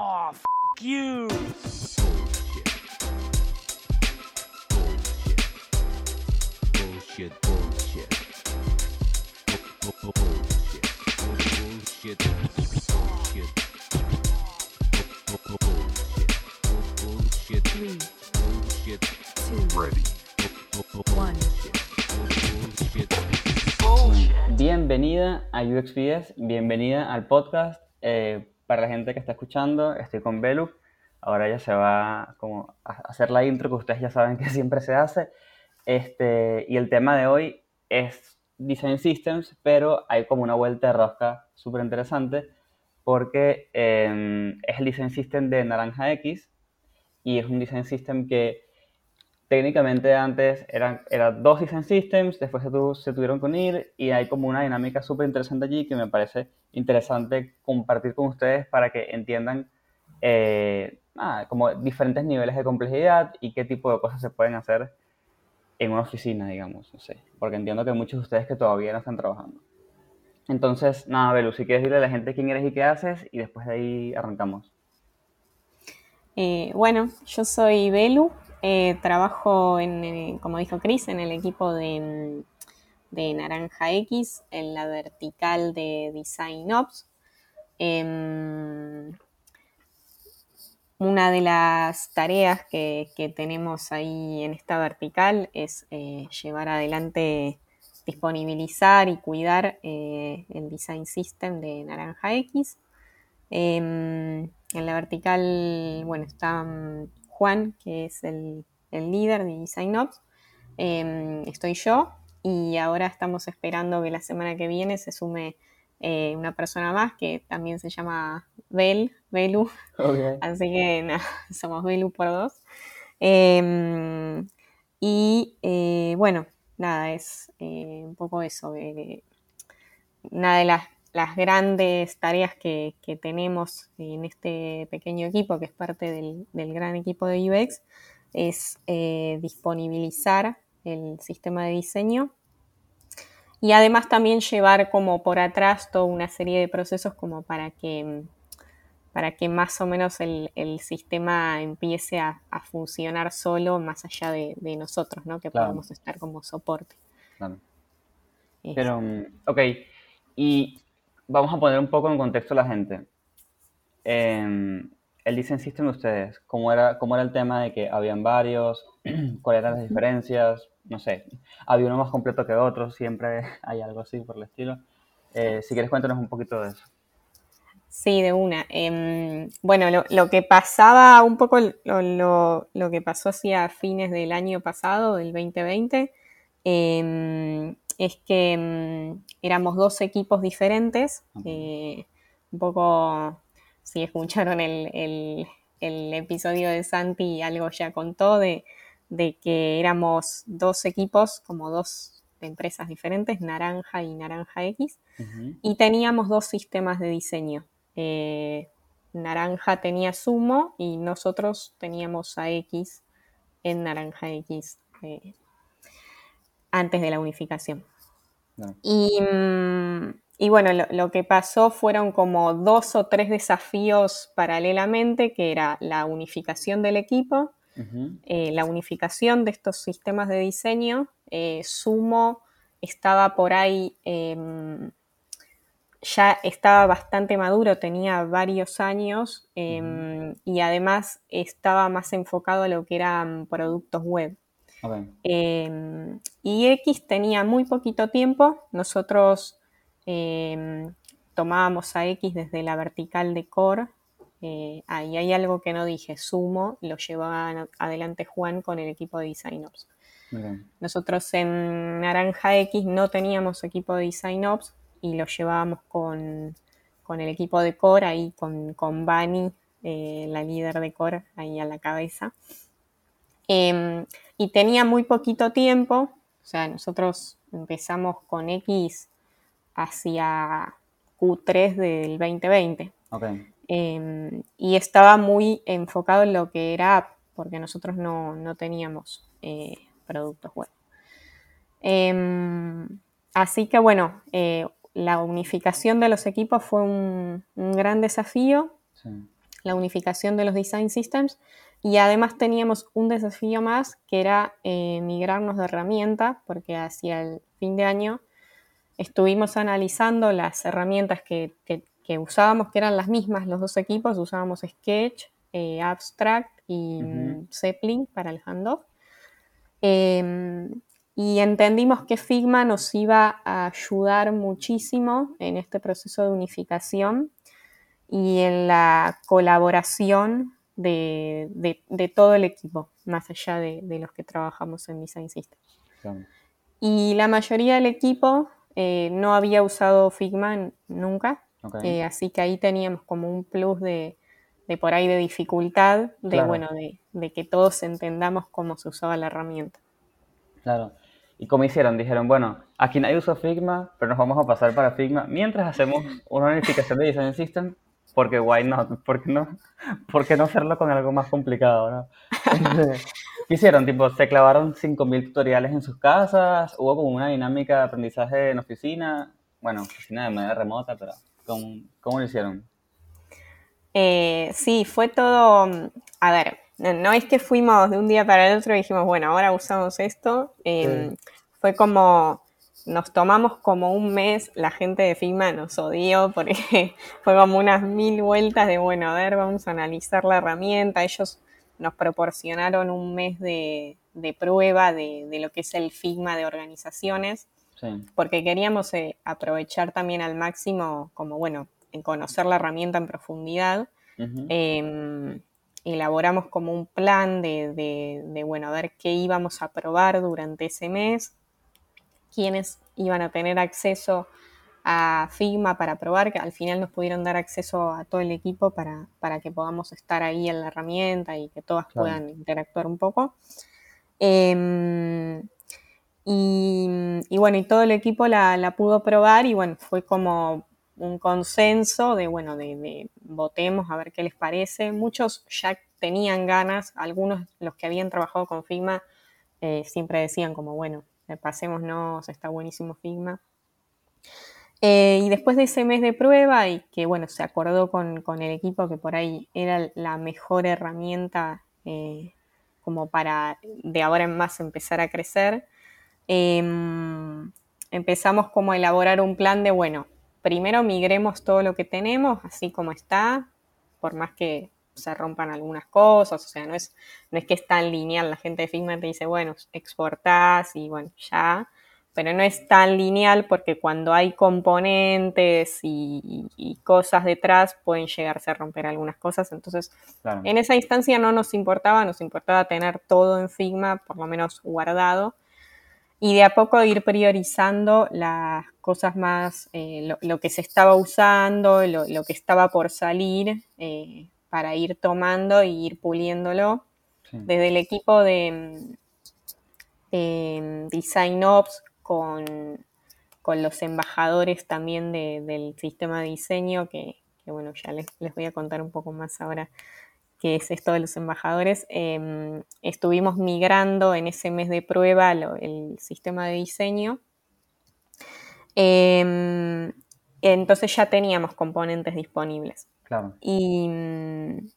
Oh, f you. Bullshit, bullshit. Bu- bu- Bullshit. Bullshit. Bullshit. Bu- bu- Bullshit. Bu- Bullshit. Three, Bullshit. two, Ready. Bu- bu- one. Bullshit. Bullshit. Bienvenida a UXPS, bienvenida al podcast. Eh, para la gente que está escuchando, estoy con Belu. Ahora ella se va como a hacer la intro que ustedes ya saben que siempre se hace. Este, y el tema de hoy es Design Systems, pero hay como una vuelta de rosca súper interesante porque eh, es el Design System de Naranja X y es un Design System que técnicamente antes eran, eran dos design systems, después se, tu- se tuvieron que unir y hay como una dinámica súper interesante allí que me parece interesante compartir con ustedes para que entiendan eh, como diferentes niveles de complejidad y qué tipo de cosas se pueden hacer en una oficina, digamos, no sé, porque entiendo que muchos de ustedes que todavía no están trabajando. Entonces, nada, Belu, si quieres decirle a la gente quién eres y qué haces y después de ahí arrancamos. Eh, bueno, yo soy Belu, eh, trabajo, en, como dijo Chris, en el equipo de, de Naranja X, en la vertical de Design Ops. Em, una de las tareas que, tenemos ahí en esta vertical es eh, llevar adelante, disponibilizar y cuidar eh, el Design System de Naranja X. Em, en la vertical, bueno, está mm, Juan, que es el, el líder de Design Ops. Em, estoy yo y ahora estamos esperando que la semana que viene se sume eh, una persona más que también se llama Bel, Belu. Así que nada, somos Belu por dos. Em, y eh, bueno, nada, es eh, un poco eso. eh, una de las, las grandes tareas que, que tenemos en este pequeño equipo, que es parte del, del gran equipo de UX, es eh, disponibilizar el sistema de diseño y además también llevar como por atrás toda una serie de procesos como para que, para que más o menos el, el sistema empiece a, a funcionar solo más allá de, de nosotros, ¿no? que Claro. podamos estar como soporte. Claro. Pero, mm, ok, y vamos a poner un poco en contexto a la gente. Em, el Design System de ustedes, ¿cómo era, cómo era el tema de que habían varios? ¿Cuáles eran las diferencias? No sé, había uno más completo que otro, siempre hay algo así por el estilo. Eh, si quieres, cuéntanos un poquito de eso. Sí, de una. Em, bueno, lo, lo que pasaba, un poco lo, lo- lo que pasó hacia fines del año pasado, del 2020, em, es que em, éramos dos equipos diferentes. eh, un poco, si escucharon el, el- el episodio de Santi, algo ya contó de, de que éramos dos equipos, como dos empresas diferentes, Naranja y Naranja X y teníamos dos sistemas de diseño. Eh, Naranja tenía Sumo y nosotros teníamos AX en Naranja X eh, antes de la unificación. Y, mm, y bueno, lo, lo que pasó fueron como dos o tres desafíos paralelamente, que era la unificación del equipo, eh, la unificación de estos sistemas de diseño. Eh, Sumo estaba por ahí, em, ya estaba bastante maduro, tenía varios años em, y además estaba más enfocado a lo que eran productos web. Eh, y X tenía muy poquito tiempo. Nosotros eh, tomábamos a X desde la vertical de core. Eh, ahí hay algo que no dije. Sumo lo llevaba adelante Juan con el equipo de Design Ops. Nosotros en Naranja X no teníamos equipo de Design Ops y lo llevábamos con, con el equipo de core, ahí con, con Bani, eh, la líder de core, ahí a la cabeza. Em, y tenía muy poquito tiempo, o sea, nosotros empezamos con X hacia Q3 del 2020. ok. Em, y estaba muy enfocado en lo que era app, porque nosotros no, no teníamos eh, productos web. Em, así que bueno, eh, la unificación de los equipos fue un, un gran desafío. Sí. la unificación de los design systems y además teníamos un desafío más que era eh, migrarnos de herramienta porque hacia el fin de año estuvimos analizando las herramientas que, que- que usábamos, que eran las mismas los dos equipos, usábamos Sketch, eh, Abstract y mm, Zeppelin para el handoff. Eh, y entendimos que Figma nos iba a ayudar muchísimo en este proceso de unificación y en la colaboración de, de- de todo el equipo, más allá de, de los que trabajamos en Design System. Claro. Y la mayoría del equipo eh, no había usado Figma nunca, Ok. eh, así que ahí teníamos como un plus de, de por ahí de dificultad, de Claro. bueno, de, de que todos entendamos cómo se usaba la herramienta. Claro. ¿Y cómo hicieron? Dijeron, bueno, aquí nadie usa Figma, pero nos vamos a pasar para Figma mientras hacemos una unificación de Design System, porque why not? ¿Por qué no, por qué no hacerlo con algo más complicado, no? ¿Qué hicieron? Tipo, ¿se clavaron 5.000 tutoriales en sus casas? ¿Hubo como una dinámica de aprendizaje en oficina? Bueno, oficina de manera remota, pero ¿cómo, cómo lo hicieron? Eh, sí, fue todo, mm, a ver, no, es que fuimos de un día para el otro y dijimos, bueno, ahora usamos esto. eh, Fue como, nos tomamos como un mes, la gente de Figma nos odió porque fue como unas mil vueltas de, bueno, a ver, vamos a analizar la herramienta. Ellos nos proporcionaron un mes de, de prueba de, de lo que es el Figma de organizaciones Sí, porque queríamos eh, aprovechar también al máximo, como bueno, en conocer la herramienta en profundidad. Eh, elaboramos como un plan de, de- de, bueno, a ver qué íbamos a probar durante ese mes, quiénes iban a tener acceso a Figma para probar, que al final nos pudieron dar acceso a todo el equipo para, para que podamos estar ahí en la herramienta y que todas Claro. puedan interactuar un poco. Em, y, y bueno, y todo el equipo la, la pudo probar y bueno, fue como un consenso de, bueno, de, de votemos a ver qué les parece. Muchos ya tenían ganas, algunos, los que habían trabajado con Figma, eh, siempre decían como, bueno, pasémonos, está buenísimo Figma. Eh, y después de ese mes de prueba y que, bueno, se acordó con, con el equipo que por ahí era la mejor herramienta eh, como para de ahora en más empezar a crecer, em, empezamos como a elaborar un plan de, bueno, primero migremos todo lo que tenemos así como está, por más que se rompan algunas cosas, o sea, no es, no es que es tan lineal, la gente de Figma te dice, bueno, exportás y bueno, ya, pero no es tan lineal porque cuando hay componentes y, y- y cosas detrás pueden llegarse a romper algunas cosas, entonces Claro. en esa instancia no nos importaba, nos importaba tener todo en Figma, por lo menos guardado, y de a poco ir priorizando las cosas más, eh, lo, lo que se estaba usando, lo, lo que estaba por salir, eh, para ir tomando e ir puliéndolo. Sí. Desde el equipo de, de Design Ops con, con los embajadores también de- del sistema de diseño, que, que bueno, ya les, les voy a contar un poco más ahora qué es esto de los embajadores. Eh, estuvimos migrando en ese mes de prueba lo- el sistema de diseño. Eh, entonces ya teníamos componentes disponibles. Claro. Y, mm,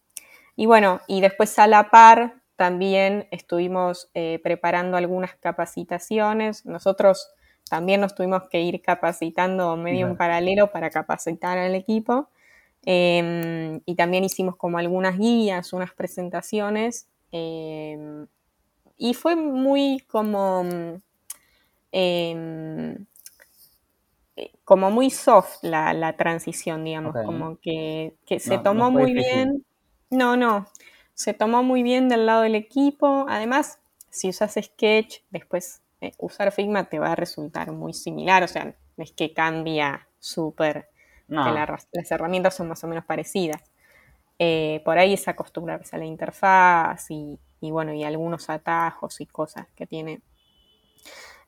y bueno, y después a la par también estuvimos eh, preparando algunas capacitaciones. Nosotros también nos tuvimos que ir capacitando medio en paralelo para capacitar al equipo. Eh, y también hicimos como algunas guías, unas presentaciones. eh, y fue muy como... mm, em, eh, como muy soft la, la transición, digamos, como que, que se No- tomó muy difícil. bien. No, no, se tomó muy bien del lado del equipo. Además, si usas Sketch, después eh, usar Figma te va a resultar muy similar, o sea, no es que cambia súper, No. la- las herramientas son más o menos parecidas. Eh, por ahí es acostumbrarse a la interfaz y, y bueno, y algunos atajos y cosas que tiene.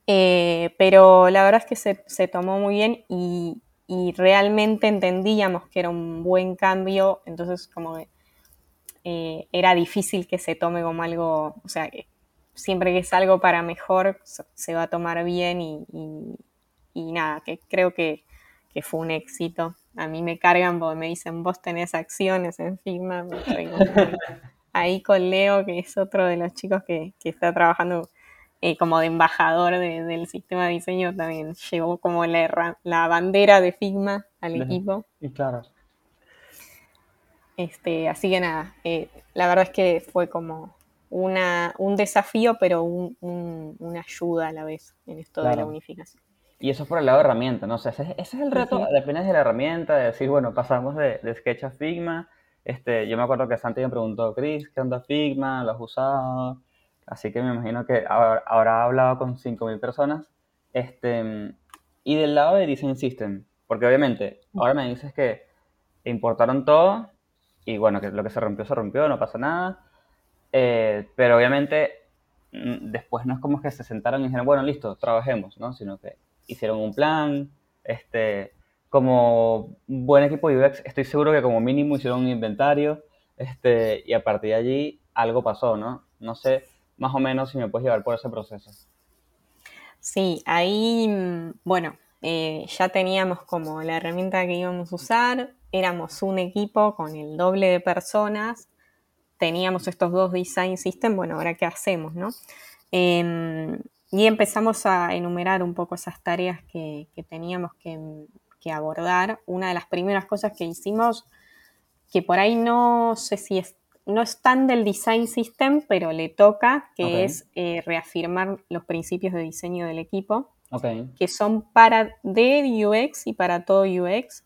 Eh, pero la verdad es que se, se tomó muy bien y, y realmente entendíamos que era un buen cambio, entonces como que eh, era difícil que se tome como algo, o sea, que siempre que es algo para mejor se, va a tomar bien y, y- y nada, que creo que, que fue un éxito. A mí me cargan porque me dicen, vos tenés acciones en Figma. Ahí con Leo, que es otro de los chicos que, que está trabajando eh, como de embajador del sistema de diseño, también llevó como la, la bandera de Figma al equipo. Y claro. Este, así que nada, eh, la verdad es que fue como una, un desafío, pero un, una ayuda a la vez en esto de la unificación. Y eso es por el lado de herramienta, ¿no? O sea, ese, es el reto, depende de la herramienta, de decir, bueno, pasamos de, de, Sketch a Figma. Este, yo me acuerdo que Santi me preguntó, Chris, ¿qué onda Figma? ¿Lo has usado? Así que me imagino que ahora, ha hablado con 5.000 personas. Este, y del lado de Design System, porque obviamente ahora me dices que importaron todo y bueno, que lo que se rompió se rompió, no pasa nada. Eh, pero obviamente mm, después no es como que se sentaron y dijeron, bueno, listo, trabajemos, ¿no? Sino que hicieron un plan, este, como buen equipo de UX, estoy seguro que como mínimo hicieron un inventario, este, y a partir de allí algo pasó, ¿no? No sé más o menos si me puedes llevar por ese proceso. Sí, ahí, mm, bueno, eh, ya teníamos como la herramienta que íbamos a usar, éramos un equipo con el doble de personas, teníamos estos dos design systems, bueno, ahora qué hacemos, ¿no? Em, y empezamos a enumerar un poco esas tareas que, teníamos que, abordar. Una de las primeras cosas que hicimos, que por ahí no sé si es, no es tan del design system, pero le toca, que es eh, reafirmar los principios de diseño del equipo, que son para de UX y para todo UX.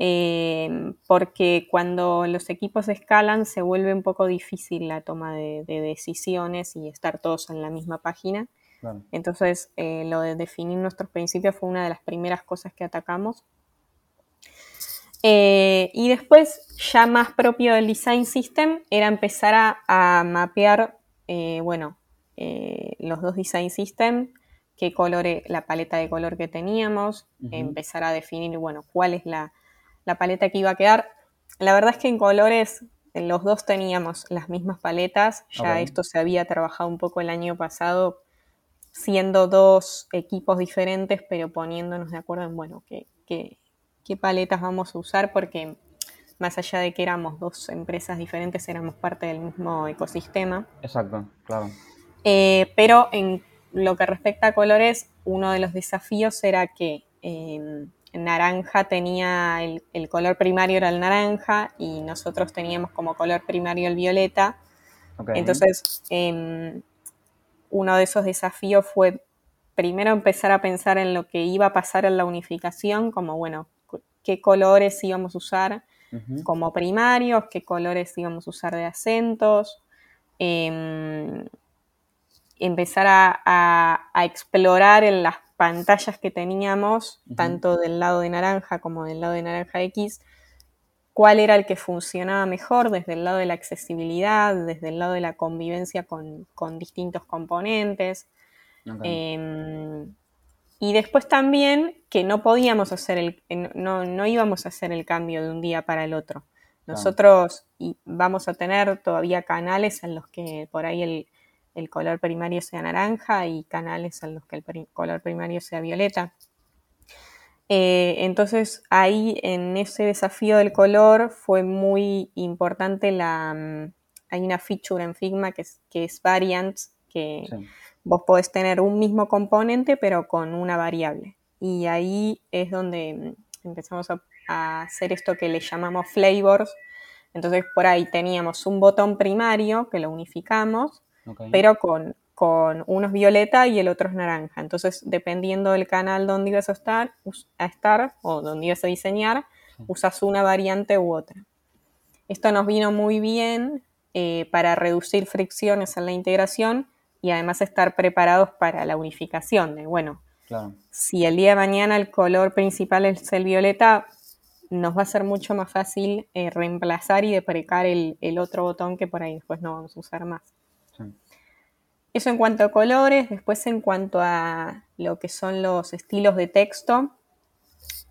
Eh, porque cuando los equipos escalan se vuelve un poco difícil la toma de, decisiones y estar todos en la misma página. Entonces, eh, lo de definir nuestros principios fue una de las primeras cosas que atacamos. Eh, y después, ya más propio del design system, era empezar a, mapear, bueno, los dos design systems, qué color, la paleta de color que teníamos, empezar a definir, bueno, cuál es la, la paleta que iba a quedar. La verdad es que en colores los dos teníamos las mismas paletas, ya esto se había trabajado un poco el año pasado, siendo dos equipos diferentes, pero poniéndonos de acuerdo en, bueno, qué, qué, paletas vamos a usar, porque más allá de que éramos dos empresas diferentes, éramos parte del mismo ecosistema. Exacto, claro. Eh, pero en lo que respecta a colores, uno de los desafíos era que em, naranja tenía el, color primario era el naranja y nosotros teníamos como color primario el violeta. Entonces, em, uno de esos desafíos fue primero empezar a pensar en lo que iba a pasar en la unificación, como bueno, qué colores íbamos a usar como primarios, qué colores íbamos a usar de acentos. Em, empezar a, a, explorar en las pantallas que teníamos, tanto del lado de naranja como del lado de naranja X, cuál era el que funcionaba mejor desde el lado de la accesibilidad, desde el lado de la convivencia con, distintos componentes. Em, y después también que no podíamos hacer el, no, no, íbamos a hacer el cambio de un día para el otro. Nosotros vamos a tener todavía canales en los que por ahí el, el color primario sea naranja y canales en los que el color primario sea violeta. Eh, entonces ahí en ese desafío del color fue muy importante la... Mm, hay una feature en Figma que es, que es variants, que vos podés tener un mismo componente pero con una variable. Y ahí es donde mm, empezamos a, hacer esto que le llamamos flavors. Entonces por ahí teníamos un botón primario que lo unificamos pero con, con unos violeta y el otro es naranja. Entonces, dependiendo del canal donde ibas a estar, a estar o donde ibas a diseñar, usas una variante u otra. Esto nos vino muy bien eh, para reducir fricciones en la integración y además estar preparados para la unificación. De, bueno, si el día de mañana el color principal es el violeta, nos va a ser mucho más fácil eh, reemplazar y deprecar el, el, otro botón que por ahí después no vamos a usar más. Eso en cuanto a colores, después en cuanto a lo que son los estilos de texto,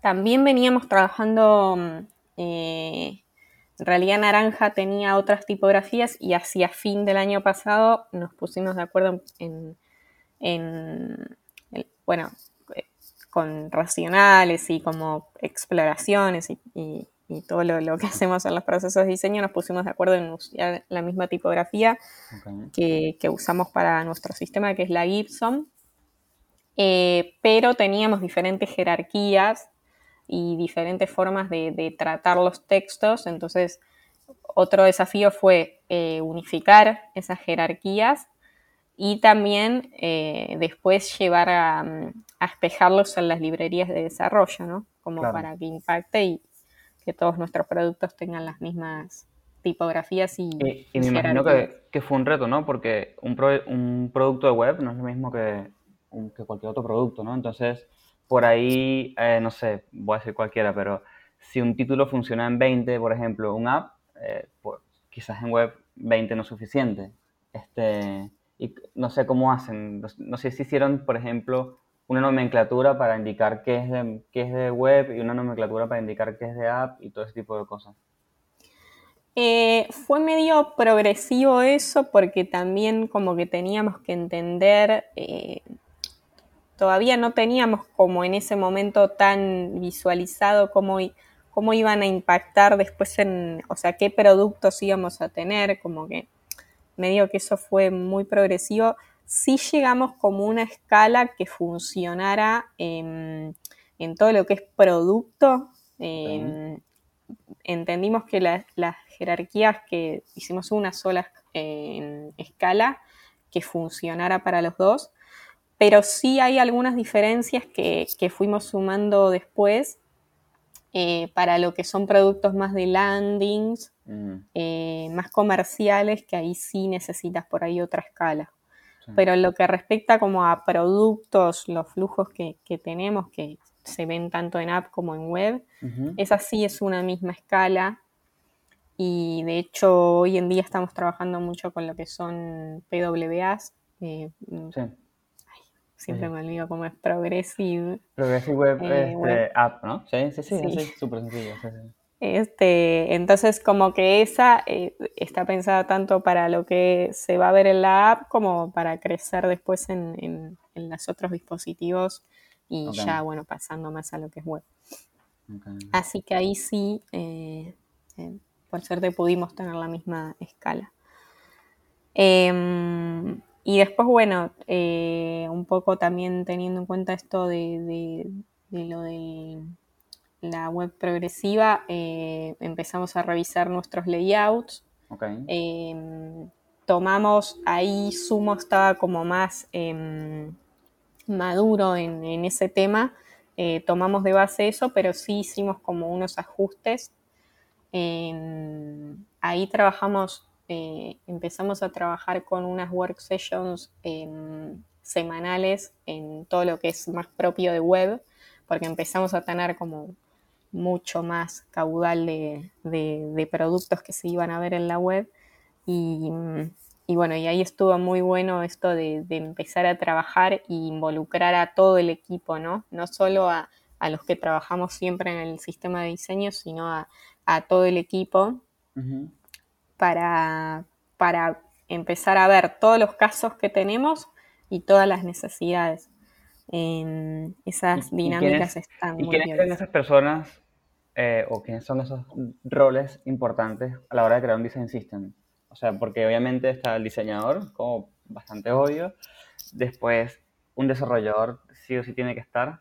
también veníamos trabajando, mm, eh, en realidad Naranja tenía otras tipografías y hacia fin del año pasado nos pusimos de acuerdo en, bueno, con racionales y como exploraciones y, y- y todo lo, lo que hacemos en los procesos de diseño, nos pusimos de acuerdo en usar la misma tipografía que usamos para nuestro sistema, que es la Gibson. Eh, pero teníamos diferentes jerarquías y diferentes formas de, de tratar los textos. Entonces, otro desafío fue eh, unificar esas jerarquías y también eh, después llevar a, a espejarlos en las librerías de desarrollo, ¿no? Como Claro. para que impacte y que todos nuestros productos tengan las mismas tipografías y, Y, me imagino que, que fue un reto, ¿no? Porque un, pro- un producto de web no es lo mismo que, un- que cualquier otro producto, ¿no? Entonces, por ahí, eh, no sé, voy a decir cualquiera, pero si un título funciona en 20, por ejemplo, un app, eh, quizás en web 20 no es suficiente. Este, y no sé cómo hacen, no, sé si hicieron, por ejemplo, una nomenclatura para indicar qué es de, es de web y una nomenclatura para indicar qué es de app y todo ese tipo de cosas. Eh, fue medio progresivo eso porque también como que teníamos que entender, eh, todavía no teníamos como en ese momento tan visualizado cómo, cómo iban a impactar después en, o sea, qué productos íbamos a tener, como que medio que eso fue muy progresivo. Sí llegamos como una escala que funcionara en, todo lo que es producto. em, entendimos que la- las jerarquías que hicimos una sola eh, escala que funcionara para los dos, pero sí hay algunas diferencias que, que fuimos sumando después eh, para lo que son productos más de landings, Mm, eh, más comerciales, que ahí sí necesitas por ahí otra escala. sí. Pero en lo que respecta como a productos, los flujos que, que tenemos, que se ven tanto en app como en web, esa sí es una misma escala y de hecho hoy en día estamos trabajando mucho con lo que son PWAs. eh, Sí. Siempre Sí. me olvido cómo es Progressive. Progressive Web, Eh, este, web. App, ¿no? Sí, sí, sí, Sí. sí, súper sencillo. sí, sí. Este, entonces como que esa eh, está pensada tanto para lo que se va a ver en la app como para crecer después en, en- en los otros dispositivos y ya bueno pasando más a lo que es web. Así que ahí sí, eh, eh, por suerte pudimos tener la misma escala. Y después, bueno, eh, un poco también teniendo en cuenta esto de, de- de lo de la web progresiva, eh, empezamos a revisar nuestros layouts. Ok. Em, tomamos, ahí Sumo estaba como más em, maduro en, en ese tema. Eh, tomamos de base eso, pero sí hicimos como unos ajustes. Em, ahí trabajamos, eh, empezamos a trabajar con unas work sessions em, semanales en todo lo que es más propio de web, porque empezamos a tener como mucho más caudal de, de- productos que se iban a ver en la web. Y, y bueno, y ahí estuvo muy bueno esto de, empezar a trabajar e involucrar a todo el equipo, ¿no? No solo a, a los que trabajamos siempre en el sistema de diseño, sino a, a todo el equipo. Para, para empezar a ver todos los casos que tenemos y todas las necesidades. Em, esas ¿Y- y dinámicas quiénes- están ¿Y muy quiénes son esas personas eh, o quiénes son esos roles importantes a la hora de crear un design system? O sea, porque obviamente está el diseñador, como bastante obvio. Después, un desarrollador sí o sí tiene que estar.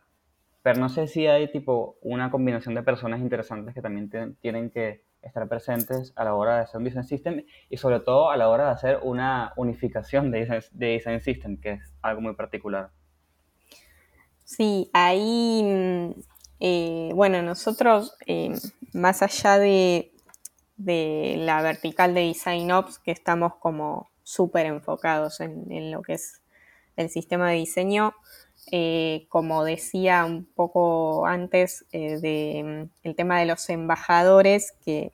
Pero no sé si hay tipo una combinación de personas interesantes que también tienen que estar presentes a la hora de hacer un design system y sobre todo a la hora de hacer una unificación de design, de design system, que es algo muy particular. Sí, ahí, mm, eh, bueno, nosotros, eh, más allá de, de la vertical de Design Ops, que estamos como súper enfocados en, en lo que es el sistema de diseño, eh, como decía un poco antes, eh, de, mm, el tema de los embajadores, que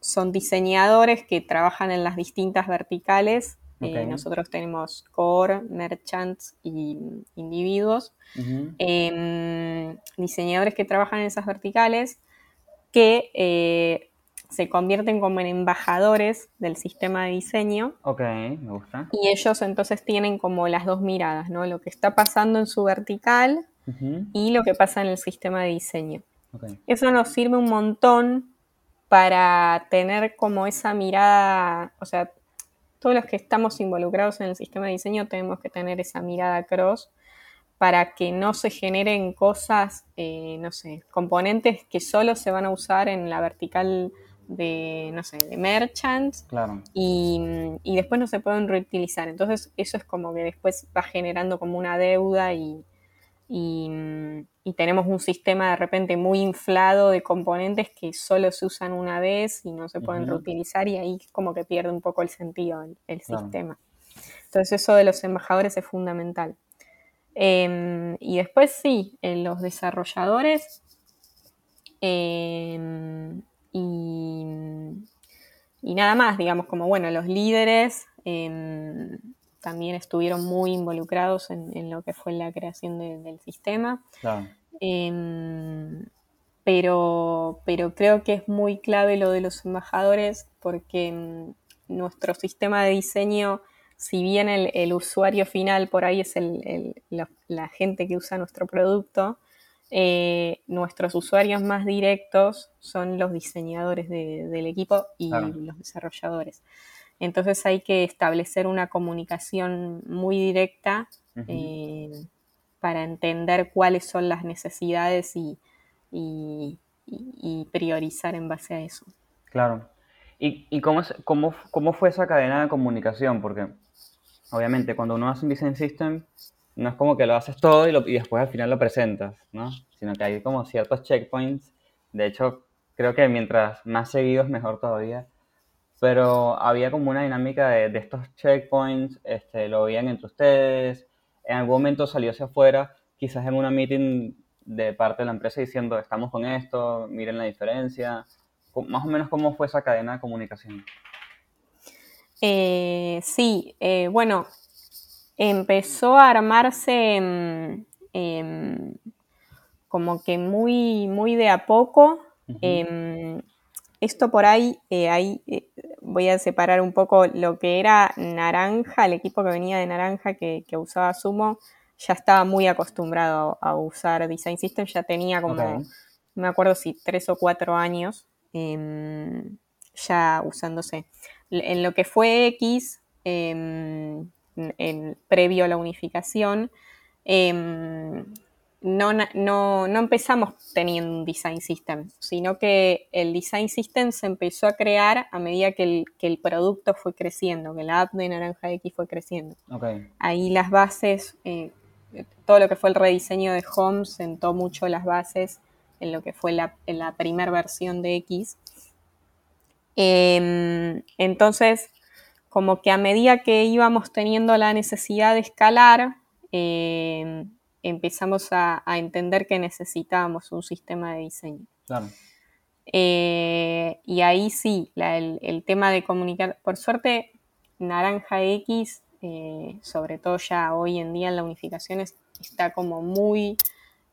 son diseñadores que trabajan en las distintas verticales. Eh, nosotros tenemos core, merchants y mm, individuos Ujú. em, diseñadores que trabajan en esas verticales que eh, se convierten como en embajadores del sistema de diseño Ok, me gusta. y ellos entonces tienen como las dos miradas, ¿no? Lo que está pasando en su vertical y lo que pasa en el sistema de diseño. Eso nos sirve un montón para tener como esa mirada, o sea, todos los que estamos involucrados en el sistema de diseño tenemos que tener esa mirada cross para que no se generen cosas, eh, no sé, componentes que solo se van a usar en la vertical de, no sé, de merchants Claro, y, y después no se pueden reutilizar. Entonces eso es como que después va generando como una deuda y, y, y tenemos un sistema de repente muy inflado de componentes que solo se usan una vez y no se pueden reutilizar y ahí como que pierde un poco el sentido el, el Claro. sistema. Entonces eso de los embajadores es fundamental. Em, y después sí, en los desarrolladores em, y, y nada más, digamos, como bueno, los líderes em, también estuvieron muy involucrados en, en lo que fue la creación de- del sistema. claro, Em, pero, pero creo que es muy clave lo de los embajadores porque em, nuestro sistema de diseño, si bien el, el usuario final por ahí es el- el- la, la gente que usa nuestro producto, eh, nuestros usuarios más directos son los diseñadores de- del equipo y Claro. los desarrolladores. Entonces hay que establecer una comunicación muy directa eh, para entender cuáles son las necesidades y, y- y- y priorizar en base a eso. claro. ¿Y, y cómo, es- cómo, cómo fue esa cadena de comunicación? Porque obviamente cuando uno hace un design system, no es como que lo haces todo y, lo- y después al final lo presentas, ¿no? Sino que hay como ciertos checkpoints. De hecho, creo que mientras más seguidos, mejor todavía. Pero había como una dinámica de, estos checkpoints, este, lo veían entre ustedes, en algún momento salió hacia afuera, quizás en una meeting de parte de la empresa diciendo, estamos con esto, miren la diferencia. Más o menos cómo fue esa cadena de comunicación. Eh, sí, eh, bueno, empezó a armarse em, em, como que muy, muy de a poco. Em, esto por ahí, eh, ahí eh, voy a separar un poco lo que era Naranja, el equipo que venía de Naranja que, que usaba Sumo, ya estaba muy acostumbrado a usar Design System, ya tenía como, no me acuerdo si tres o cuatro años ya usándose. En lo que fue X, previo a la unificación, em, no, no, no empezamos teniendo un design system, sino que el design system se empezó a crear a medida que el, que el producto fue creciendo, que la app de Naranja X fue creciendo. Ahí las bases, eh, todo lo que fue el rediseño de Home sentó mucho las bases en lo que fue la, en la primera versión de X. Em, entonces, como que a medida que íbamos teniendo la necesidad de escalar, em, empezamos a, a entender que necesitábamos un sistema de diseño. claro. Eh, y ahí sí, la- el, el tema de comunicar, por suerte, Naranja X, eh, sobre todo ya hoy en día en la unificación, es- está como muy,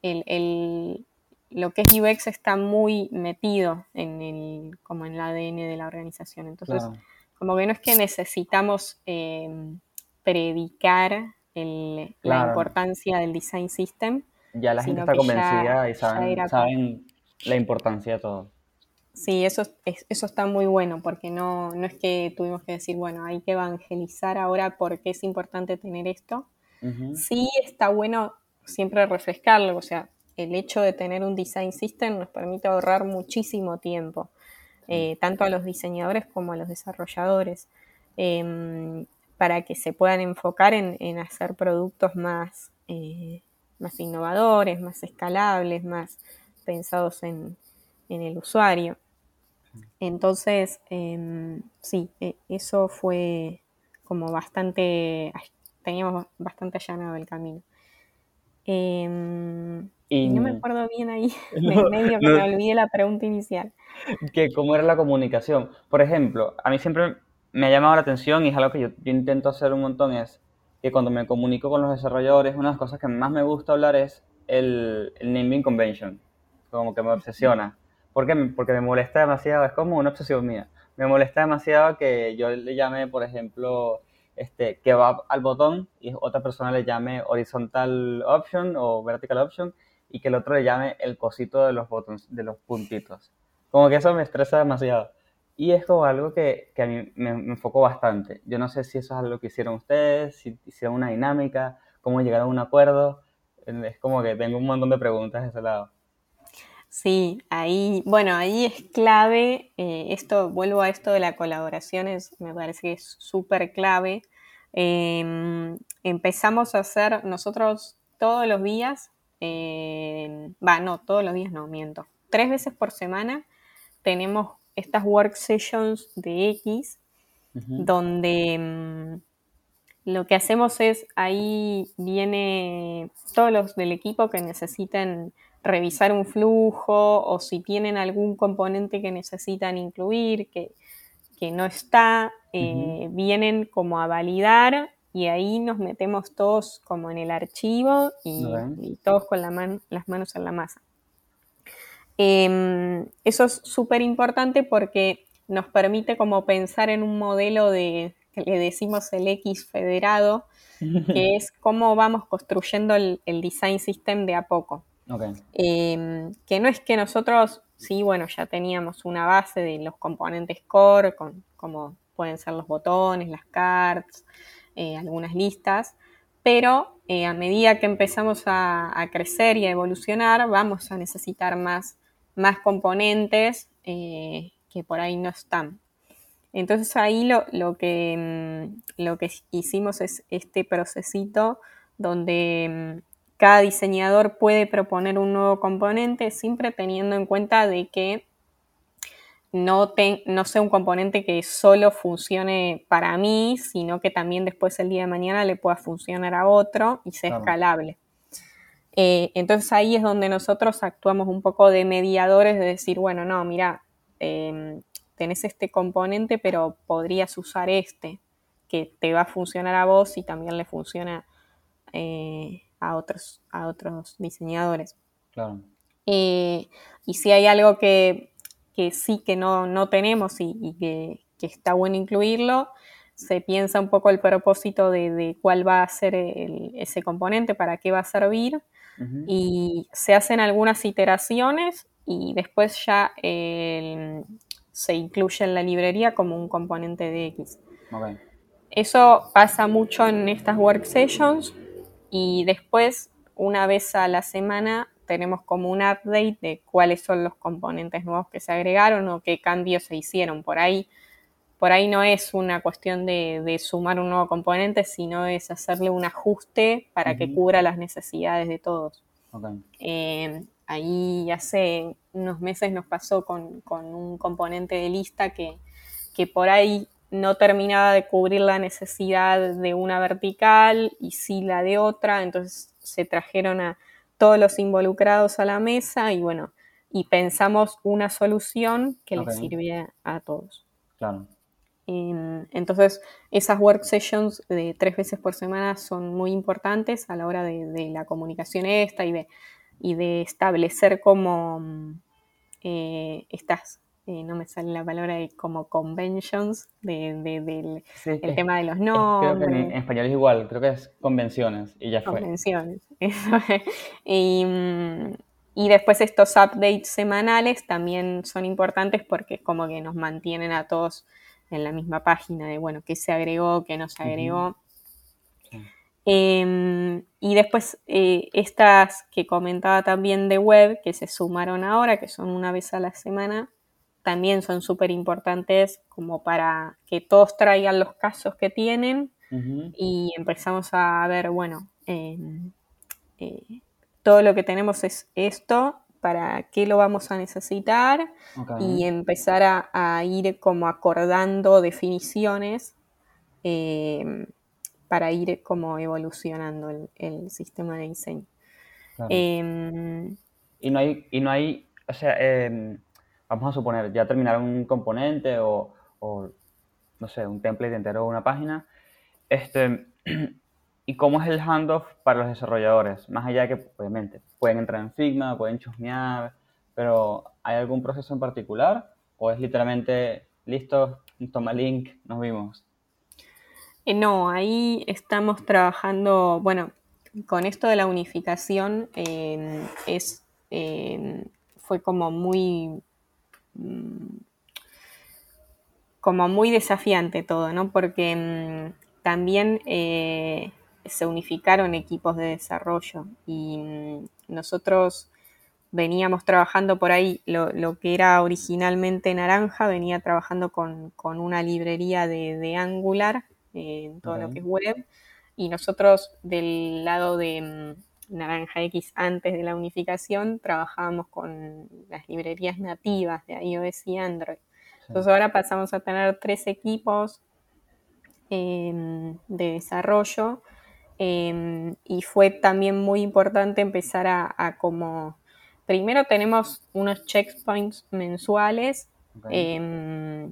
el, el- lo que es UX está muy metido en el, como en el ADN de la organización. Entonces, Claro. Como que no es que necesitamos eh, predicar el- la importancia del design system, Ya la gente está ya- convencida y saben, saben la importancia de todo. Sí, eso, es- eso está muy bueno, porque no, no es que tuvimos que decir, bueno, hay que evangelizar ahora por qué es importante tener esto. Sí está bueno siempre refrescarlo, o sea, el hecho de tener un design system nos permite ahorrar muchísimo tiempo, eh, tanto a los diseñadores como a los desarrolladores, em, para que se puedan enfocar en, en hacer productos más, eh, más innovadores, más escalables, más pensados en, en el usuario. Entonces, em, sí, e- eso fue como bastante, teníamos bastante allanado el camino. Em, Y no me acuerdo bien ahí, No, del medio que no. me olvidé la pregunta inicial. que cómo era la comunicación. Por ejemplo, a mí siempre me ha llamado la atención y es algo que yo, yo intento hacer un montón, es que cuando me comunico con los desarrolladores, una de las cosas que más me gusta hablar es el, el naming convention, como que me obsesiona. ¿Por qué? Porque me molesta demasiado, es como una obsesión mía. Me molesta demasiado que yo le llame, por ejemplo, este, que va al botón y otra persona le llame horizontal option o vertical option y que el otro le llame el cosito de los botones, de los puntitos. Como que eso me estresa demasiado. Y es como algo que, que a mí me, me enfocó bastante. Yo no sé si eso es algo que hicieron ustedes, si hicieron una dinámica, cómo llegaron a un acuerdo. Es como que tengo un montón de preguntas de ese lado. Sí, ahí, bueno, ahí es clave, eh, esto, vuelvo a esto de la colaboración, es, me parece que es súper clave. Em, empezamos a hacer nosotros todos los días, eh, va, no, todos los días no, miento, tres veces por semana tenemos estas work sessions de X, donde mm, lo que hacemos es, ahí viene todos los del equipo que necesiten revisar un flujo o si tienen algún componente que necesitan incluir, que, que no está, eh, vienen como a validar y ahí nos metemos todos como en el archivo y, todos con la man- las manos en la masa. Em, eso es súper importante porque nos permite como pensar en un modelo de, que le decimos el X federado, que es cómo vamos construyendo el, el design system de a poco. Eh, que no es que nosotros, sí, bueno, ya teníamos una base de los componentes core, con, como pueden ser los botones, las cards, eh, algunas listas, pero eh, a medida que empezamos a, a crecer y a evolucionar, vamos a necesitar más, más componentes eh, que por ahí no están. Entonces ahí lo, lo que, mm, lo que hicimos es este procesito donde mm, cada diseñador puede proponer un nuevo componente siempre teniendo en cuenta de que no, te- no sea un componente que solo funcione para mí, sino que también después el día de mañana le pueda funcionar a otro y sea Claro. escalable. Eh, entonces ahí es donde nosotros actuamos un poco de mediadores, de decir, bueno, no, mira, eh, tenés este componente, pero podrías usar este, que te va a funcionar a vos y también le funciona eh, a, otros, a otros diseñadores. claro. Eh, y si hay algo que, que sí que no, no tenemos y, y que, que está bueno incluirlo, se piensa un poco el propósito de, de cuál va a ser el- ese componente, para qué va a servir, y se hacen algunas iteraciones y después ya el- se incluye en la librería como un componente de X. Eso pasa mucho en estas work sessions y después, una vez a la semana, tenemos como un update de cuáles son los componentes nuevos que se agregaron o qué cambios se hicieron. Por ahí, por ahí no es una cuestión de, de sumar un nuevo componente, sino es hacerle un ajuste para que cubra las necesidades de todos. Eh, ahí hace unos meses nos pasó con, con un componente de lista que, que por ahí no terminaba de cubrir la necesidad de una vertical y sí la de otra, entonces se trajeron a todos los involucrados a la mesa y bueno, y pensamos una solución que les sirviera a todos. Claro. Em, Entonces, esas work sessions de tres veces por semana son muy importantes a la hora de, de la comunicación esta y de, y de establecer como mm, eh, estas, eh, no me sale la palabra, de como conventions, de, de- del Sí, el es- tema de los es- creo que en, nombres en español es igual, creo que es convenciones y ya fue. convenciones. Eso es. y, mm, y después estos updates semanales también son importantes porque como que nos mantienen a todos en la misma página de, bueno, qué se agregó, qué no se agregó. Eh, y después eh, estas que comentaba también de web, que se sumaron ahora, que son una vez a la semana, también son súper importantes como para que todos traigan los casos que tienen y empezamos a ver, bueno, eh, eh, todo lo que tenemos es esto, para qué lo vamos a necesitar y empezar a, a ir como acordando definiciones eh, para ir como evolucionando el, el sistema de diseño. Claro. Eh, Y no hay, y no hay, o sea, em, vamos a suponer, ya terminaron un componente o, no sé, un template entero o una página. Este, ¿y cómo es el handoff para los desarrolladores? Más allá de que, obviamente, pueden entrar en Figma, pueden chusmear, pero ¿hay algún proceso en particular? ¿O es literalmente, listo, toma link, nos vimos? Eh, no, ahí estamos trabajando, bueno, con esto de la unificación eh, es, eh, fue como muy, como muy desafiante todo, ¿no? Porque mm, también eh, se unificaron equipos de desarrollo y mm, nosotros veníamos trabajando por ahí, lo, lo que era originalmente Naranja, venía trabajando con, con una librería de, de Angular eh, en todo lo que es web. Y nosotros del lado de mm, Naranja X antes de la unificación trabajábamos con las librerías nativas de iOS y Android. Entonces ahora pasamos a tener tres equipos eh, de desarrollo eh, y fue también muy importante empezar a, a como, primero tenemos unos checkpoints mensuales eh,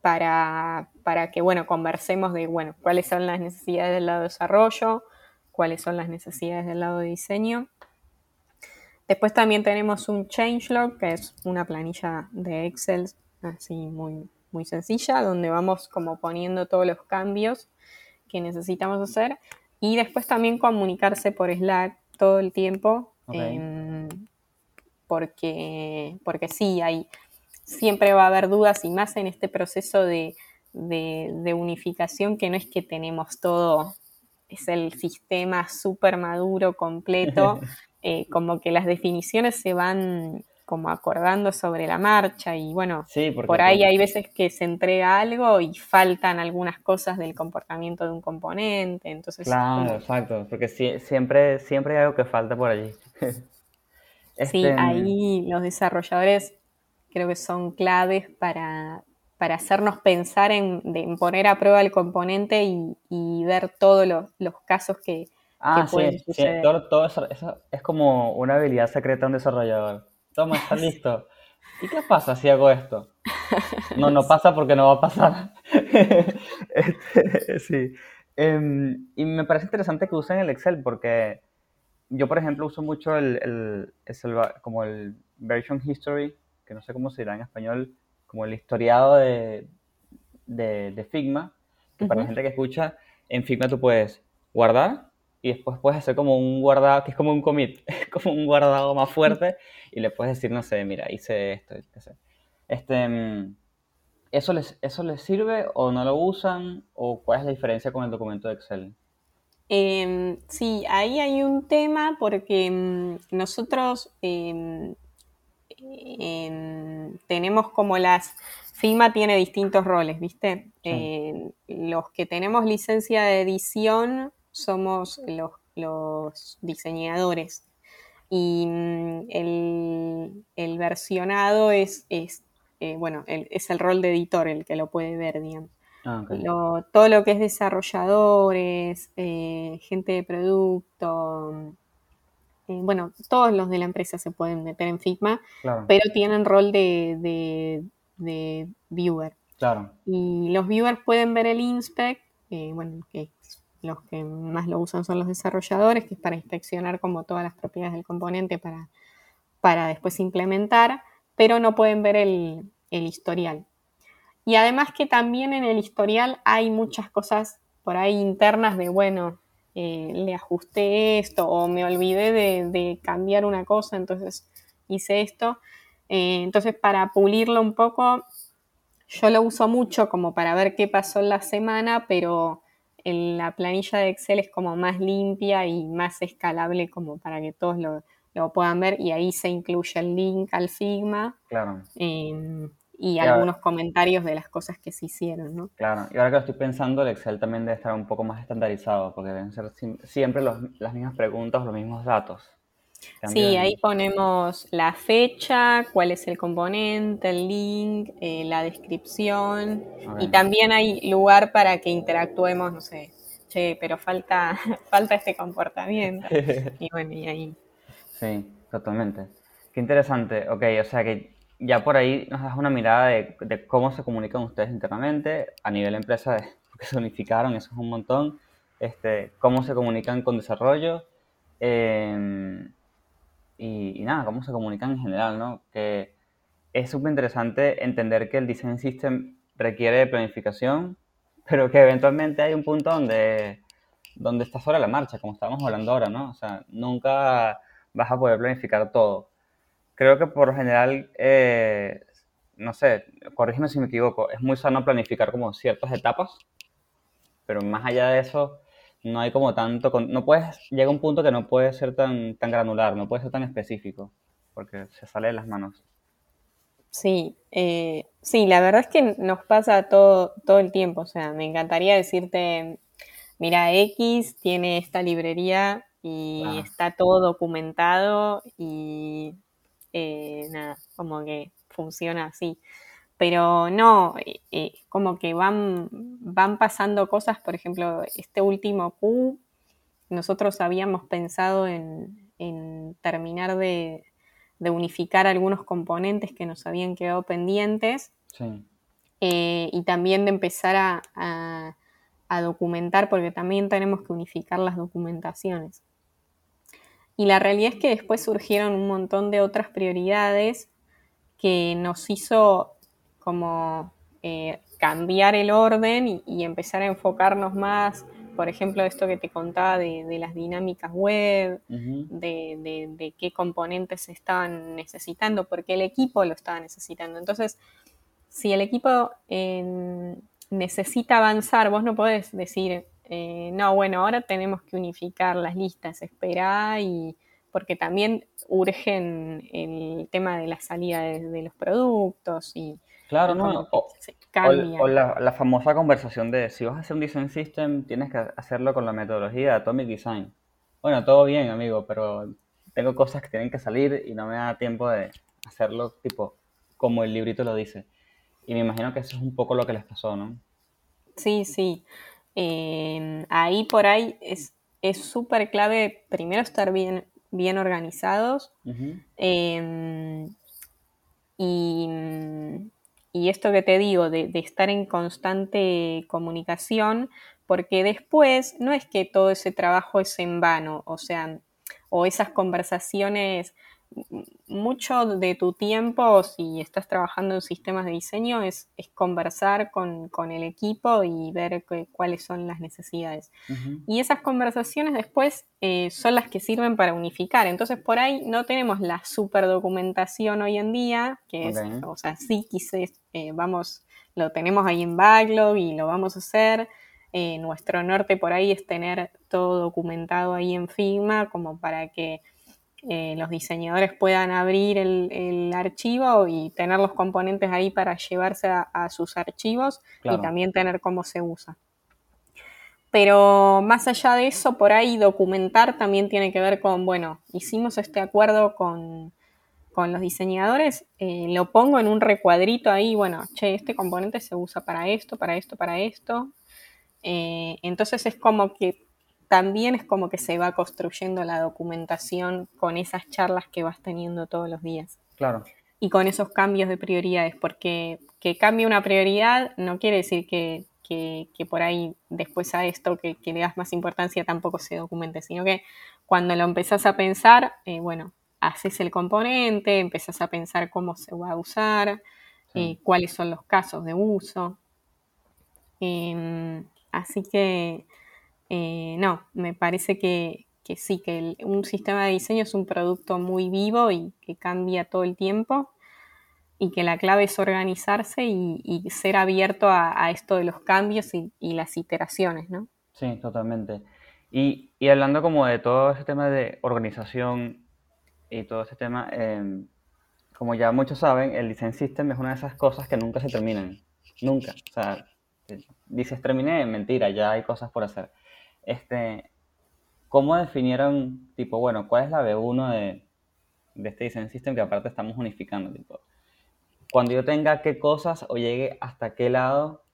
para, para que, bueno, conversemos de, bueno, cuáles son las necesidades del lado de desarrollo, cuáles son las necesidades del lado de diseño. Después también tenemos un changelog, que es una planilla de Excel así muy, muy sencilla, donde vamos como poniendo todos los cambios que necesitamos hacer. Y después también comunicarse por Slack todo el tiempo, em, porque, porque sí, hay, siempre va a haber dudas y más en este proceso de, de- de unificación que no es que tenemos todo, es el sistema súper maduro, completo, eh, como que las definiciones se van como acordando sobre la marcha y bueno, Sí, por ahí hay veces que se entrega algo y faltan algunas cosas del comportamiento de un componente, entonces Claro, como- exacto, porque sie- siempre, siempre hay algo que falta por allí. Sí, Este, ahí los desarrolladores creo que son claves para, para hacernos pensar en, de- en poner a prueba el componente y, y ver todos los, los casos que, Ah, que pueden sí, sí, suceder. todo, todo eso, eso es como una habilidad secreta de un desarrollador. Toma, está listo. ¿Y qué pasa si hago esto? No, no pasa porque no va a pasar. Este, sí. Em, y me parece interesante que usen el Excel porque yo, por ejemplo, uso mucho el, el- como el version history, que no sé cómo se dirá en español, como el historiado de, de, de Figma, que para la gente que escucha, en Figma tú puedes guardar y después puedes hacer como un guardado, que es como un commit, como un guardado más fuerte y le puedes decir, no sé, mira, hice esto, qué sé. Este, mm, ¿eso les, ¿Eso les sirve o no lo usan? ¿O cuál es la diferencia con el documento de Excel? Em, sí, ahí hay un tema porque mm, nosotros em, em, tenemos como las... Figma tiene distintos roles, ¿viste? Sí. Eh, los que tenemos licencia de edición somos los, los diseñadores y mm, el, el versionado es, es eh, bueno, el- es el rol de editor el que lo puede ver, digamos. Ah. Lo- todo lo que es desarrolladores, eh, gente de producto, eh, bueno, todos los de la empresa se pueden meter en Figma, Claro, pero tienen rol de, de- de viewer. claro. Y los viewers pueden ver el inspect, eh, bueno, que los que más lo usan son los desarrolladores, que es para inspeccionar como todas las propiedades del componente para, para después implementar, pero no pueden ver el, el historial. Y además que también en el historial hay muchas cosas por ahí internas de, bueno, eh, le ajusté esto o me olvidé de, de cambiar una cosa, entonces hice esto. Eh, entonces para pulirlo un poco, yo lo uso mucho como para ver qué pasó en la semana, pero en la planilla de Excel es como más limpia y más escalable como para que todos lo, lo puedan ver y ahí se incluye el link al Figma Claro, eh, y Ya. algunos comentarios de las cosas que se hicieron, ¿no? claro. Y ahora que lo estoy pensando, el Excel también debe estar un poco más estandarizado, porque deben ser siempre los- las mismas preguntas, los mismos datos. Sí, ahí ponemos la fecha, cuál es el componente, el link, eh, la descripción y Ok. también hay lugar para que interactuemos, no sé, che, pero falta, falta este comportamiento. Y bueno, y ahí. Sí, totalmente. Qué interesante. Ok, o sea que ya por ahí nos das una mirada de, de cómo se comunican ustedes internamente a nivel empresa, porque se unificaron, eso es un montón. Este, cómo se comunican con desarrollo eh, y, y nada, cómo se comunican en general, ¿no? Que es súper interesante entender que el design system requiere de planificación pero que eventualmente hay un punto donde, donde estás sobre la marcha, como estábamos hablando ahora, ¿no? O sea, nunca vas a poder planificar todo. Creo que por lo general, eh, no sé, corrígeme si me equivoco, es muy sano planificar como ciertas etapas, pero más allá de eso, no hay como tanto, no puedes, llega un punto que no puede ser tan, tan granular, no puede ser tan específico, porque se sale de las manos. Sí, eh, sí, la verdad es que nos pasa todo, todo el tiempo. O sea, me encantaría decirte, mira, X tiene esta librería y Ah. está todo documentado y eh, nada, como que funciona así. Pero no, eh, eh, como que van, van pasando cosas, por ejemplo, este último Q, nosotros habíamos pensado en, en terminar de, de unificar algunos componentes que nos habían quedado pendientes Sí, eh, y también de empezar a, a- a documentar, porque también tenemos que unificar las documentaciones. Y la realidad es que después surgieron un montón de otras prioridades que nos hizo como eh, cambiar el orden y, y empezar a enfocarnos más, por ejemplo, esto que te contaba de, de las dinámicas web, ujú, de, de- de qué componentes se estaban necesitando, porque el equipo lo estaba necesitando. Entonces, si el equipo eh, necesita avanzar, vos no podés decir, eh, no, bueno, ahora tenemos que unificar las listas, esperá y porque también urgen el tema de la salida de, de los productos y, Claro, no, o, se o- cambia. o la, la famosa conversación de si vas a hacer un design system, tienes que hacerlo con la metodología de Atomic Design. Bueno, todo bien, amigo, pero tengo cosas que tienen que salir y no me da tiempo de hacerlo tipo como el librito lo dice. Y me imagino que eso es un poco lo que les pasó, ¿no? Sí, sí. Eh, ahí por ahí es es súper clave primero estar bien, bien organizados eh, y, y esto que te digo, de, de estar en constante comunicación, porque después no es que todo ese trabajo es en vano, o sea, o esas conversaciones, mucho de tu tiempo, si estás trabajando en sistemas de diseño, es, es conversar con, con el equipo y ver cuáles son las necesidades. Y esas conversaciones después eh, son las que sirven para unificar. Entonces, por ahí no tenemos la super documentación hoy en día, que es, o sea, sí, quizás eh, vamos, lo tenemos ahí en backlog y lo vamos a hacer. Eh, nuestro norte por ahí es tener todo documentado ahí en Figma, como para que eh, los diseñadores puedan abrir el, el archivo y tener los componentes ahí para llevarse a, a sus archivos Claro. y también tener cómo se usa. Pero más allá de eso, por ahí documentar también tiene que ver con, bueno, hicimos este acuerdo con, con los diseñadores, eh, lo pongo en un recuadrito ahí, bueno, che, este componente se usa para esto, para esto, para esto. Eh, entonces es como que también es como que se va construyendo la documentación con esas charlas que vas teniendo todos los días Claro, y con esos cambios de prioridades, porque que cambie una prioridad no quiere decir que, que- que por ahí después a esto que, que le das más importancia tampoco se documente, sino que cuando lo empezás a pensar, eh, bueno, haces el componente, empezás a pensar cómo se va a usar, Sí. eh, cuáles son los casos de uso. Em, así que, eh, no, me parece que, sí, que el- un sistema de diseño es un producto muy vivo y que cambia todo el tiempo y que la clave es organizarse y, ser abierto a, esto de los cambios y, las iteraciones, ¿no? sí, totalmente. Y, y hablando como de todo ese tema de organización y todo ese tema, em, como ya muchos saben, el design system es una de esas cosas que nunca se terminan. Nunca. O sea, dices terminé, mentira, ya hay cosas por hacer. Este, ¿cómo definieron, tipo, bueno, cuál es la B1 de, de este design system que aparte estamos unificando? Tipo, cuando yo tenga qué cosas o llegue hasta qué lado,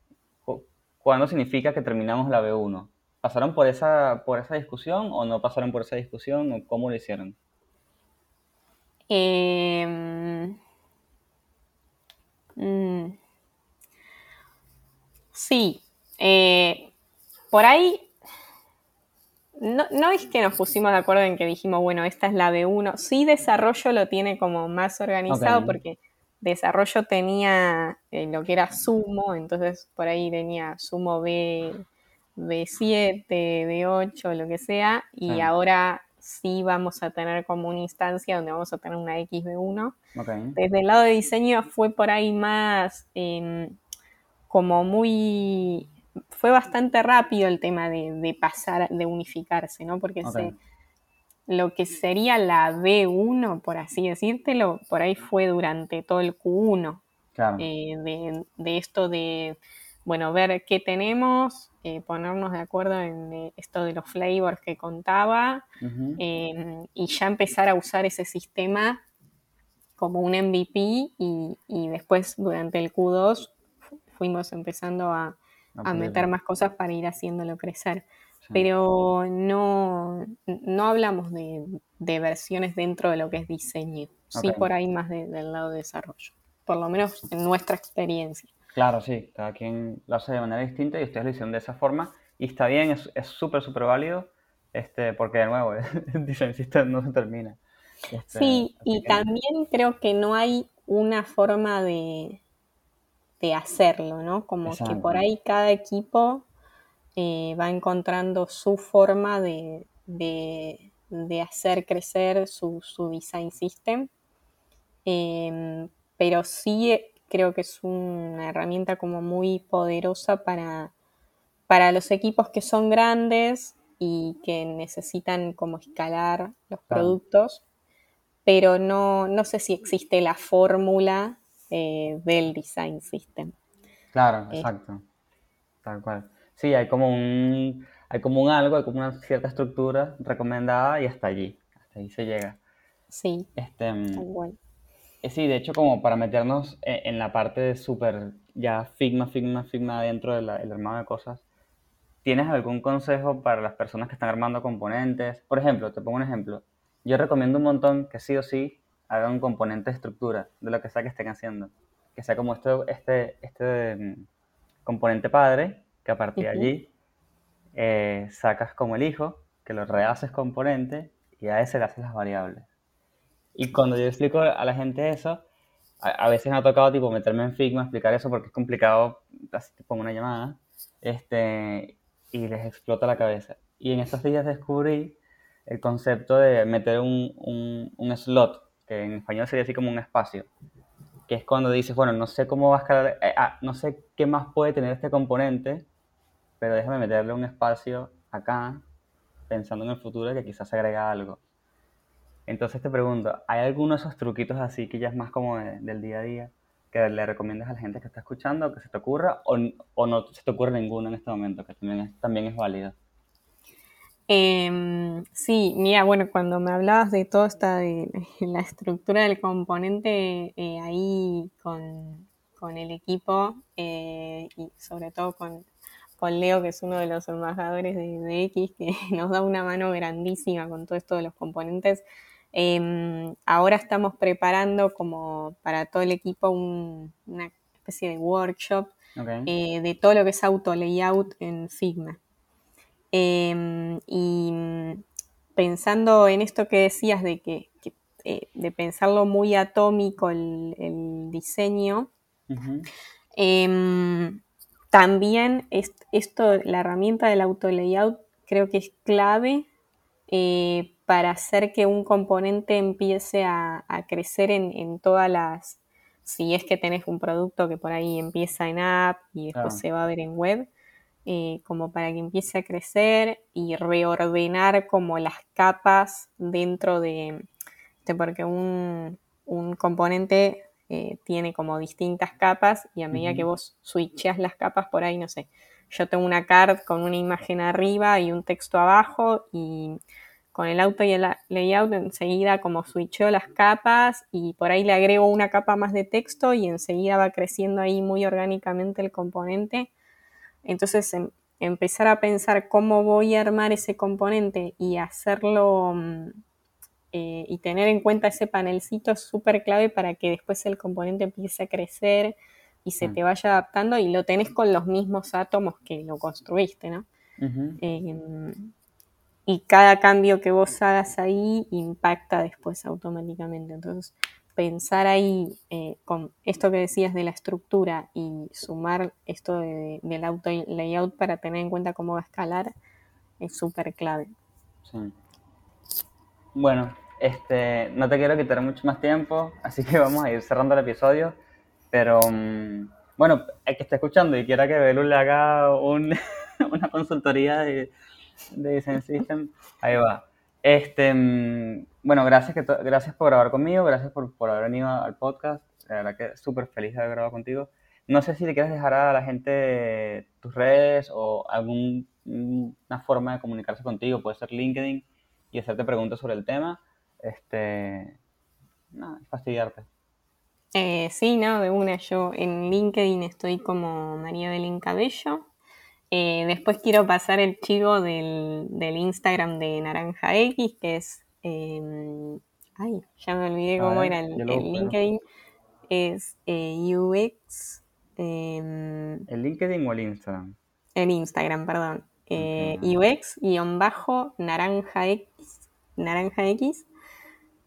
cu- ¿cuándo significa que terminamos la B1? ¿Pasaron por esa, por esa discusión o no pasaron por esa discusión o cómo lo hicieron? Em, mm, sí, eh, por ahí no, no es que nos pusimos de acuerdo en que dijimos, bueno, esta es la B1. Sí, desarrollo lo tiene como más organizado porque desarrollo tenía eh, lo que era Sumo, entonces por ahí tenía Sumo B, B7, B8, lo que sea, y ahora sí vamos a tener como una instancia donde vamos a tener una XB1. Ok. Desde el lado de diseño fue por ahí más em, como muy... Fue bastante rápido el tema de, de pasar, de unificarse, ¿no? Porque se, lo que sería la B1, por así decírtelo, por ahí fue durante todo el Q1 Claro. eh, de, de esto de, bueno, ver qué tenemos, eh, ponernos de acuerdo en eh, esto de los flavors que contaba eh, y ya empezar a usar ese sistema como un MVP y, y después durante el Q2 fu- fuimos empezando a, a meter más cosas para ir haciéndolo crecer. Sí. Pero no, no hablamos de, de versiones dentro de lo que es diseño, sí por ahí más de- del lado de desarrollo, por lo menos en nuestra experiencia. Claro, sí, cada quien lo hace de manera distinta y ustedes lo hicieron de esa forma y está bien, es es súper, súper válido, este, porque de nuevo, el system no se termina. Este, Sí, y que- también creo que no hay una forma de, de hacerlo, ¿no? Como que por ahí cada equipo eh, va encontrando su forma de, de- de hacer crecer su, su design system. Em, pero sí eh, creo que es una herramienta como muy poderosa para, para los equipos que son grandes y que necesitan como escalar los Claro. productos, pero no, no sé si existe la fórmula eh, del design system. Claro, Eh. exacto. Tal cual. Sí, hay como un, hay como un algo, hay como una cierta estructura recomendada y hasta allí, hasta ahí se llega. Sí, Este, mm, tal cual. Eh, Sí, de hecho, como para meternos e- en la parte de súper ya Figma, Figma, Figma dentro del armado de cosas, ¿tienes algún consejo para las personas que están armando componentes? Por ejemplo, te pongo un ejemplo. Yo recomiendo un montón que sí o sí hagan un componente de estructura de lo que sea que estén haciendo. Que sea como este, este, este mm, componente padre, que a partir de Ujú. allí eh, sacas como el hijo, que lo rehaces componente y a ese le haces las variables. Y cuando yo explico a la gente eso, a, a veces me ha tocado tipo meterme en Figma, explicar eso porque es complicado, así te pongo una llamada, este, y les explota la cabeza. Y en estos días descubrí el concepto de meter un, un, un slot, que en español sería así como un espacio, que es cuando dices, bueno, no sé cómo va a escalar, eh, ah, no sé qué más puede tener este componente, pero déjame meterle un espacio acá, pensando en el futuro que quizás agrega algo. Entonces te pregunto, ¿hay alguno de esos truquitos así que ya es más como de- del día a día que le recomiendas a la gente que está escuchando que se te ocurra o, o no se te ocurre ninguno en este momento, que también es, también es válido? Em, sí, mira, bueno, cuando me hablabas de todo esta de la estructura del componente eh, ahí con, con el equipo eh, y sobre todo con, con Leo, que es uno de los embajadores de, de X, que nos da una mano grandísima con todo esto de los componentes. Em, ahora estamos preparando como para todo el equipo un- una especie de workshop eh, de todo lo que es auto layout en Figma. Eh, y mm, pensando en esto que decías de que, que, eh, de pensarlo muy atómico el, el diseño, eh, también es- esto, la herramienta del auto layout creo que es clave eh, para hacer que un componente empiece a, a crecer en, en todas las, si es que tenés un producto que por ahí empieza en app y después se va a ver en web, eh, como para que empiece a crecer y reordenar como las capas dentro de, de- porque un, un componente eh, tiene como distintas capas y a medida que vos switcheas las capas por ahí, no sé, yo tengo una card con una imagen arriba y un texto abajo y con el auto y el la- layout enseguida como switcheo las capas y por ahí le agrego una capa más de texto y enseguida va creciendo ahí muy orgánicamente el componente. Entonces em- empezar a pensar cómo voy a armar ese componente y hacerlo mm, eh, y tener en cuenta ese panelcito es súper clave para que después el componente empiece a crecer y se Mm. te vaya adaptando y lo tenés con los mismos átomos que lo construiste, ¿no? Eh, y cada cambio que vos hagas ahí impacta después automáticamente. Entonces, pensar ahí eh, con esto que decías de la estructura y sumar esto de- del auto layout para tener en cuenta cómo va a escalar es súper clave. Sí. Bueno, este, no te quiero quitar mucho más tiempo, así que vamos a ir cerrando el episodio. Pero mm, bueno, el que esté escuchando y quiera que Belu le haga un- una consultoría de, de Design System, ahí va. Este, mm, bueno, gracias, gracias por grabar conmigo, gracias por, por haber venido al podcast. La verdad que súper feliz de haber grabado contigo. No sé si le quieres dejar a la gente tus redes o alguna forma de comunicarse contigo, puede ser LinkedIn y hacerte preguntas sobre el tema. Este, nada, fastidiarte. Eh, sí, no, de una. Yo en LinkedIn estoy como María Belén Cabello. Eh, después quiero pasar el chivo del, del Instagram de Naranja X, que es. Eh, ay, ya me olvidé cómo ver, era el. LinkedIn. Es eh, UX. eh, ¿El LinkedIn o el Instagram? el Instagram, perdón. Eh. UX guion bajo naranja X. Naranja X.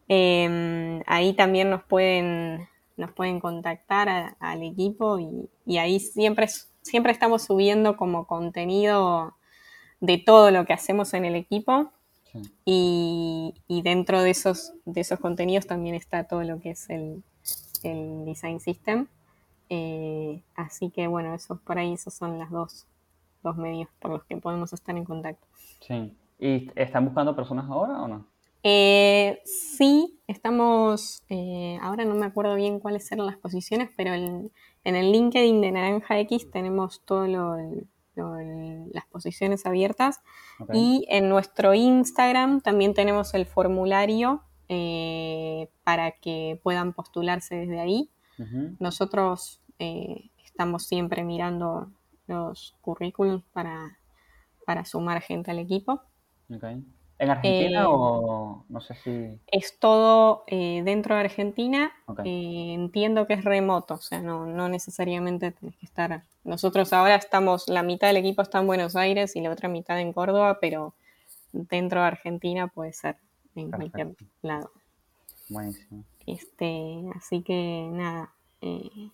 Eh, ahí también nos pueden, nos pueden contactar a- al equipo y, y ahí siempre, siempre estamos subiendo como contenido de todo lo que hacemos en el equipo Sí. y, y dentro de esos, de esos contenidos también está todo lo que es el, el Design System. Eh, así que bueno, esos por ahí, esos son las dos, dos medios por los que podemos estar en contacto. Sí. ¿Y están buscando personas ahora o no? Eh, sí, estamos, eh, ahora no me acuerdo bien cuáles eran las posiciones, pero el- en el LinkedIn de Naranja X tenemos todas las posiciones abiertas y en nuestro Instagram también tenemos el formulario eh, para que puedan postularse desde ahí. Nosotros eh, estamos siempre mirando los currículums para, para sumar gente al equipo. Ok. ¿En Argentina Eh, o no sé si... Es todo eh, dentro de Argentina. Eh, entiendo que es remoto, o sea, no, no necesariamente tenés que estar. Nosotros ahora estamos, la mitad del equipo está en Buenos Aires y la otra mitad en Córdoba, pero dentro de Argentina puede ser en cualquier lado. Buenísimo. Este, así que nada,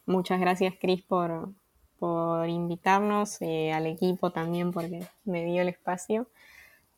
muchas gracias Cris por, por invitarnos, al equipo también porque me dio el espacio.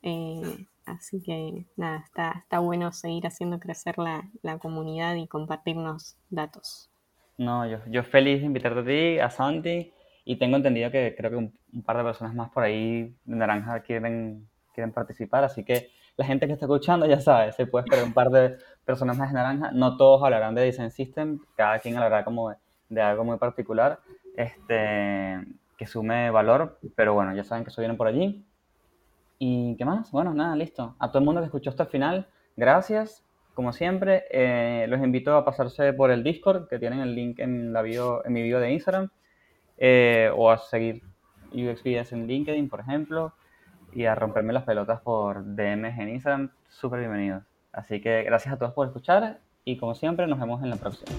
Eh, así que nada, está, está bueno seguir haciendo crecer la, la comunidad y compartirnos datos. No, yo, yo feliz de invitarte a ti, a Santi, y tengo entendido que creo que un, un par de personas más por ahí de Naranja quieren, quieren participar, así que la gente que está escuchando ya sabe, se puede esperar un par de personas más de Naranja, no todos hablarán de Design System, cada quien hablará como de, de algo muy particular, este, que sume valor, pero bueno, ya saben que eso viene por allí. ¿Y qué más? Bueno, nada, listo. A todo el mundo que escuchó hasta el final, gracias. Como siempre, eh, los invito a pasarse por el Discord, que tienen el link en, la bio, en mi bio de Instagram, eh, o a seguir UXPS en LinkedIn, por ejemplo, y a romperme las pelotas por DMs en Instagram. Súper bienvenidos. Así que gracias a todos por escuchar y como siempre nos vemos en la próxima.